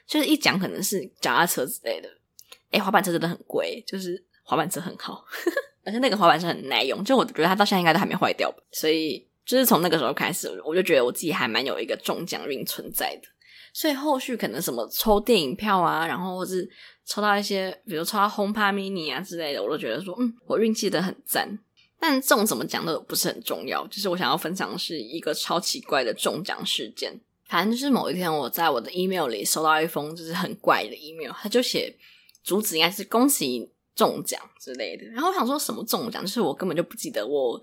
就是一奖可能是脚踏车之类的。诶，滑板车真的很贵，就是滑板车很好，[laughs] 而且那个滑板车很耐用，就我觉得它到现在应该都还没坏掉吧。所以就是从那个时候开始，我就觉得我自己还蛮有一个中奖运存在的。所以后续可能什么抽电影票啊，然后或是抽到一些，比如抽到 HomePod mini 啊之类的，我都觉得说，嗯，我运气的很赞。但中什么奖都不是很重要，就是我想要分享的是一个超奇怪的中奖事件。反正就是某一天我在我的 email 里收到一封就是很怪的 email，他就写。主旨应该是恭喜中奖之类的，然后我想说什么中奖，就是我根本就不记得我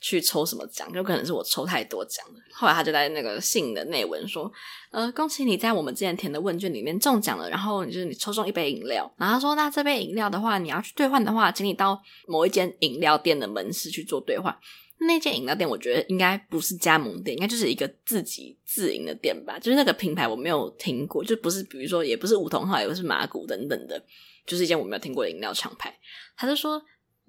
去抽什么奖，有可能是我抽太多奖了。后来他就在那个信的内文说，呃，恭喜你在我们之前填的问卷里面中奖了，然后就是你抽中一杯饮料，然后他说那这杯饮料的话，你要去兑换的话，请你到某一间饮料店的门市去做兑换。那间饮料店我觉得应该不是加盟店，应该就是一个自己自营的店吧。就是那个品牌我没有听过，就不是比如说也不是梧桐号，也不是麻古等等的，就是一间我没有听过的饮料厂牌。他就说，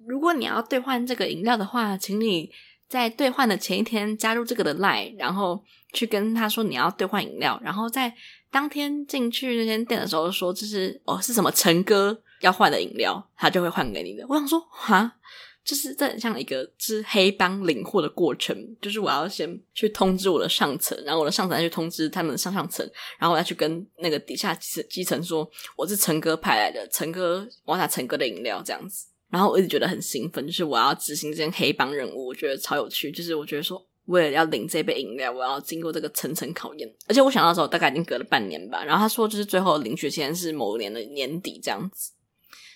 如果你要兑换这个饮料的话，请你在兑换的前一天加入这个的 line，然后去跟他说你要兑换饮料，然后在当天进去那间店的时候说这是哦是什么陈哥要换的饮料，他就会换给你的。我想说哈。就是这很像一个是黑帮领货的过程，就是我要先去通知我的上层，然后我的上层再去通知他们的上上层，然后我再去跟那个底下基基层说我是陈哥派来的，陈哥我要拿陈哥的饮料这样子，然后我一直觉得很兴奋，就是我要执行这件黑帮任务，我觉得超有趣，就是我觉得说为了要领这杯饮料，我要经过这个层层考验，而且我想到的时候大概已经隔了半年吧，然后他说就是最后领取时间是某年的年底这样子。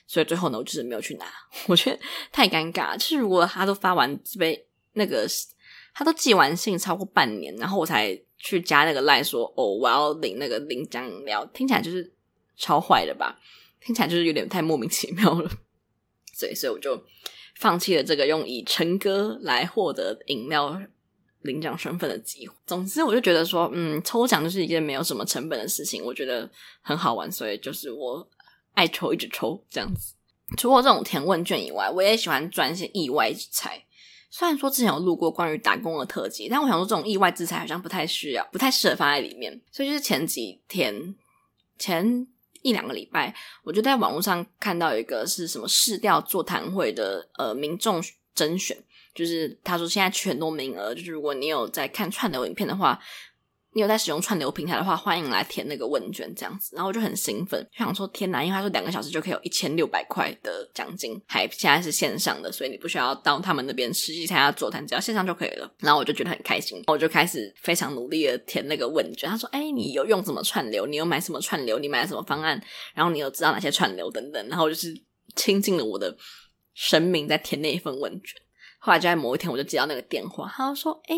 所以最后呢，我就是没有去拿，我觉得太尴尬。就是如果他都发完这杯那个，他都寄完信超过半年，然后我才去加那个赖说哦，我要领那个领奖饮料，听起来就是超坏的吧？听起来就是有点太莫名其妙了。所以，所以我就放弃了这个用以成歌来获得饮料领奖身份的机会。总之，我就觉得说，嗯，抽奖就是一件没有什么成本的事情，我觉得很好玩，所以就是我爱抽一直抽这样子。除了这种填问卷以外，我也喜欢赚一些意外之财。虽然说之前有录过关于打工的特辑，但我想说这种意外之财好像不太需要，不太适合放在里面。所以就是前几天，前一两个礼拜，我就在网络上看到一个是什么市调座谈会的呃民众甄选，就是他说现在缺很多名额，就是如果你有在看串流影片的话。你有在使用串流平台的话，欢迎来填那个问卷，这样子。然后我就很兴奋，就想说天哪，因为他说两个小时就可以有一千六百块的奖金，还现在是线上的，所以你不需要到他们那边实际参加座谈，只要线上就可以了。然后我就觉得很开心，我就开始非常努力的填那个问卷。他说：“哎，你有用什么串流？你有买什么串流？你买了什么方案？然后你有知道哪些串流等等。”然后就是倾尽了我的生命在填那一份问卷。后来就在某一天，我就接到那个电话，他就说：“哎，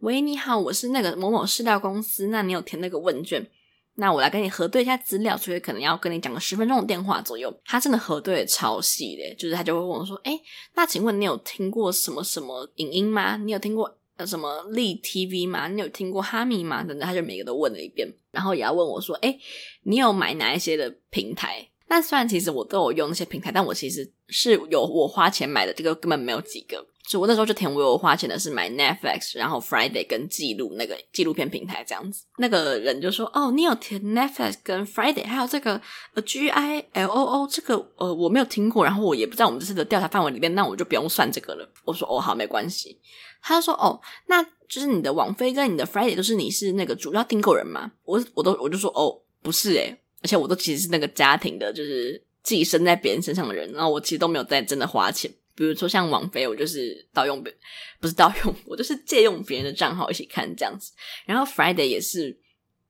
喂，你好，我是那个某某市调公司，那你有填那个问卷？那我来跟你核对一下资料，所以可能要跟你讲个十分钟的电话左右。”他真的核对的超细的，就是他就会问我说：“哎，那请问你有听过什么什么影音吗？你有听过什么立 TV 吗？你有听过哈密吗？等等，他就每个都问了一遍，然后也要问我说：哎，你有买哪一些的平台？那虽然其实我都有用那些平台，但我其实是有我花钱买的，这个根本没有几个。”所以我那时候就填我花钱的是买 Netflix，然后 Friday 跟记录那个纪录片平台这样子。那个人就说：“哦，你有填 Netflix 跟 Friday，还有这个呃 G I L O O 这个呃我没有听过，然后我也不在我们这次的调查范围里面，那我就不用算这个了。”我说：“哦，好，没关系。”他就说：“哦，那就是你的网飞跟你的 Friday 都是你是那个主要订购人吗？”我我都我就说：“哦，不是诶，而且我都其实是那个家庭的，就是寄生在别人身上的人，然后我其实都没有在真的花钱。”比如说像王菲，我就是盗用别，不是盗用，我就是借用别人的账号一起看这样子。然后 Friday 也是，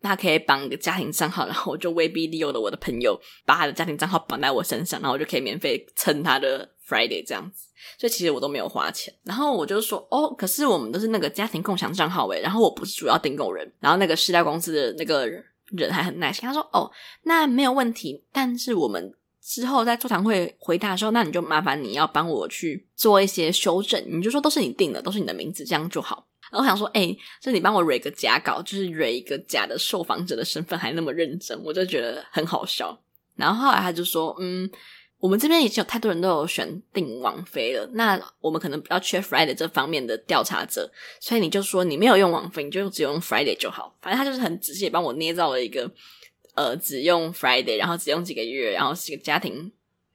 他可以绑一个家庭账号，然后我就威逼利诱的我的朋友把他的家庭账号绑在我身上，然后我就可以免费蹭他的 Friday 这样子。所以其实我都没有花钱。然后我就说，哦，可是我们都是那个家庭共享账号诶，然后我不是主要订购人。然后那个市调公司的那个人还很耐心，他说，哦，那没有问题，但是我们。之后在座谈会回答的时候，那你就麻烦你要帮我去做一些修正，你就说都是你定的，都是你的名字，这样就好。然后我想说，哎、欸，这你帮我蕊个假稿，就是蕊一个假的受访者的身份，还那么认真，我就觉得很好笑。然后后来他就说，嗯，我们这边已经有太多人都有选定王菲了，那我们可能比较缺 Friday 这方面的调查者，所以你就说你没有用王菲，你就只用 Friday 就好。反正他就是很仔细帮我捏造了一个。呃，只用 Friday，然后只用几个月，然后是个家庭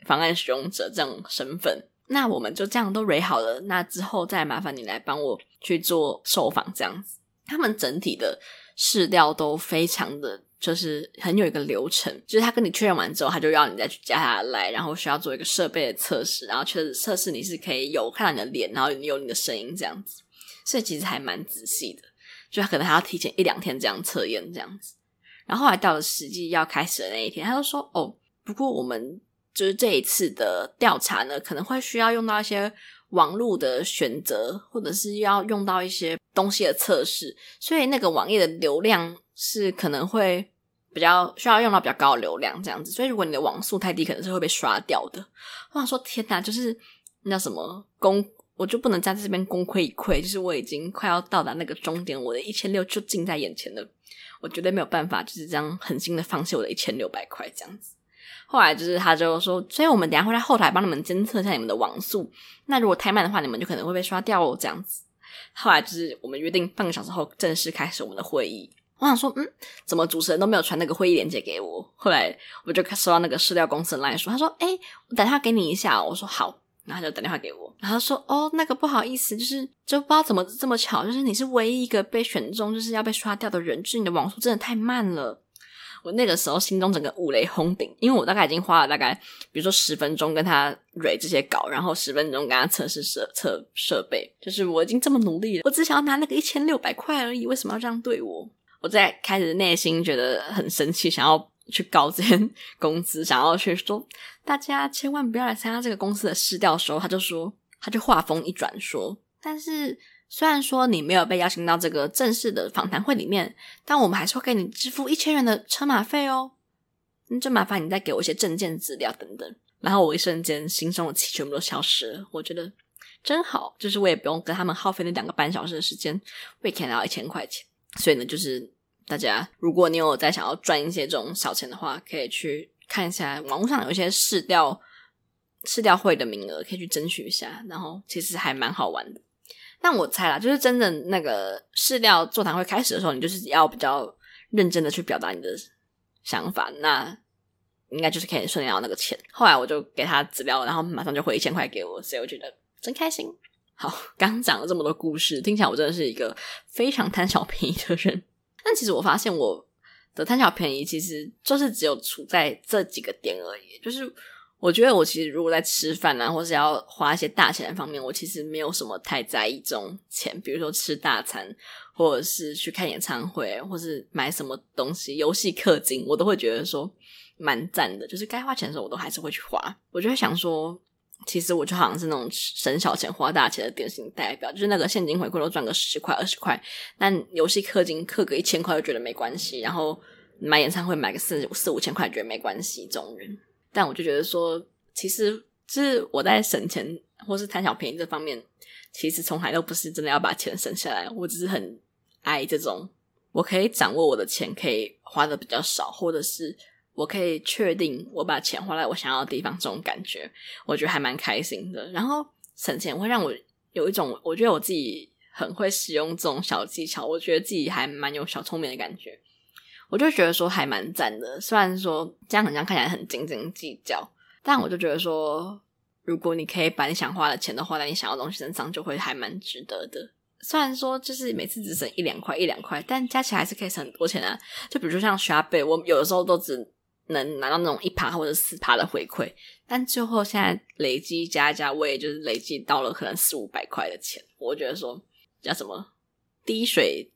方案使用者这种身份，那我们就这样都 re 好了。那之后再麻烦你来帮我去做受访，这样子。他们整体的试调都非常的，就是很有一个流程，就是他跟你确认完之后，他就要你再去加他来，然后需要做一个设备的测试，然后确实测试你是可以有看到你的脸，然后你有你的声音这样子。所以其实还蛮仔细的，就他可能还要提前一两天这样测验这样子。然后后来到了实际要开始的那一天，他就说：“哦，不过我们就是这一次的调查呢，可能会需要用到一些网络的选择，或者是要用到一些东西的测试，所以那个网页的流量是可能会比较需要用到比较高的流量这样子。所以如果你的网速太低，可能是会被刷掉的。”我想说：“天哪，就是那什么公，我就不能在这边功亏一篑，就是我已经快要到达那个终点，我的一千六就近在眼前了。”我绝对没有办法，就是这样狠心的放弃我的一千六百块这样子。后来就是他就说，所以我们等下会在后台帮你们监测一下你们的网速。那如果太慢的话，你们就可能会被刷掉哦。这样子。后来就是我们约定半个小时后正式开始我们的会议。我想说，嗯，怎么主持人都没有传那个会议链接给我？后来我就收到那个市调公司来说，他说，诶，我等下给你一下。我说好。然后就打电话给我，然后说：“哦，那个不好意思，就是就不知道怎么这么巧，就是你是唯一一个被选中，就是要被刷掉的人，就是你的网速真的太慢了。”我那个时候心中整个五雷轰顶，因为我大概已经花了大概，比如说十分钟跟他蕊这些稿，然后十分钟跟他测试设测设备，就是我已经这么努力了，我只想要拿那个一千六百块而已，为什么要这样对我？我在开始内心觉得很生气，想要。去告这间公司，想要去说大家千万不要来参加这个公司的试调的时候，他就说，他就话锋一转说，但是虽然说你没有被邀请到这个正式的访谈会里面，但我们还是会给你支付一千元的车马费哦。那就麻烦你再给我一些证件资料等等。然后我一瞬间心中的气全部都消失了，我觉得真好，就是我也不用跟他们耗费那两个半小时的时间，我也可以拿到一千块钱。所以呢，就是大家如果你有在想要赚一些这种小钱的话，可以去看一下网络上有一些试调试调会的名额，可以去争取一下。然后其实还蛮好玩的。但我猜啦，就是真的那个试调座谈会开始的时候，你就是要比较认真的去表达你的想法，那应该就是可以顺利拿到那个钱。后来我就给他资料，然后马上就回一千块给我，所以我觉得真开心。好，刚讲了这么多故事，听起来我真的是一个非常贪小便宜的人。但其实我发现我的贪小便宜，其实就是只有处在这几个点而已，就是。我觉得我其实如果在吃饭啊，或是要花一些大钱的方面，我其实没有什么太在意这种钱，比如说吃大餐，或者是去看演唱会，或是买什么东西，游戏氪金，我都会觉得说蛮赞的。就是该花钱的时候，我都还是会去花。我就会想说，其实我就好像是那种省小钱花大钱的典型代表，就是那个现金回馈都赚个十块二十块，但游戏氪金氪个一千块就觉得没关系，然后买演唱会买个四四五千块觉得没关系，这种人。但我就觉得说，其实就是我在省钱或是贪小便宜这方面，其实从来都不是真的要把钱省下来。我只是很爱这种，我可以掌握我的钱，可以花的比较少，或者是我可以确定我把钱花在我想要的地方，这种感觉，我觉得还蛮开心的。然后省钱会让我有一种，我觉得我自己很会使用这种小技巧，我觉得自己还蛮有小聪明的感觉。我就觉得说还蛮赞的，虽然说这样很像看起来很斤斤计较，但我就觉得说，如果你可以把你想花的钱都花在你想要的东西身上，就会还蛮值得的。虽然说就是每次只省一两块一两块，但加起来还是可以省很多钱啊。就比如说像刷贝，我有的时候都只能拿到那种一趴或者四趴的回馈，但最后现在累积加一加，我也就是累积到了可能四五百块的钱。我觉得说叫什么滴水。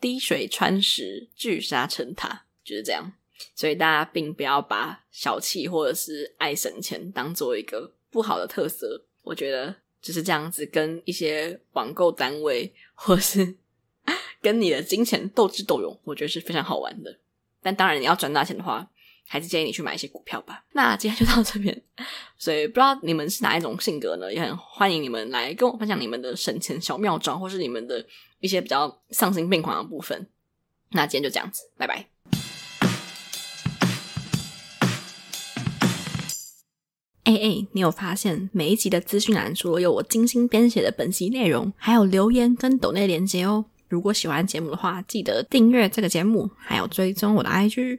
滴水穿石，聚沙成塔，就是这样。所以大家并不要把小气或者是爱省钱当做一个不好的特色。我觉得就是这样子，跟一些网购单位或是跟你的金钱斗智斗勇，我觉得是非常好玩的。但当然，你要赚大钱的话，还是建议你去买一些股票吧。那今天就到这边。所以不知道你们是哪一种性格呢？也很欢迎你们来跟我分享你们的省钱小妙招，或是你们的。一些比较丧心病狂的部分，那今天就这样子，拜拜。哎哎，你有发现每一集的资讯栏除了有我精心编写的本集内容，还有留言跟抖内连接哦。如果喜欢节目的话，记得订阅这个节目，还有追踪我的 IG，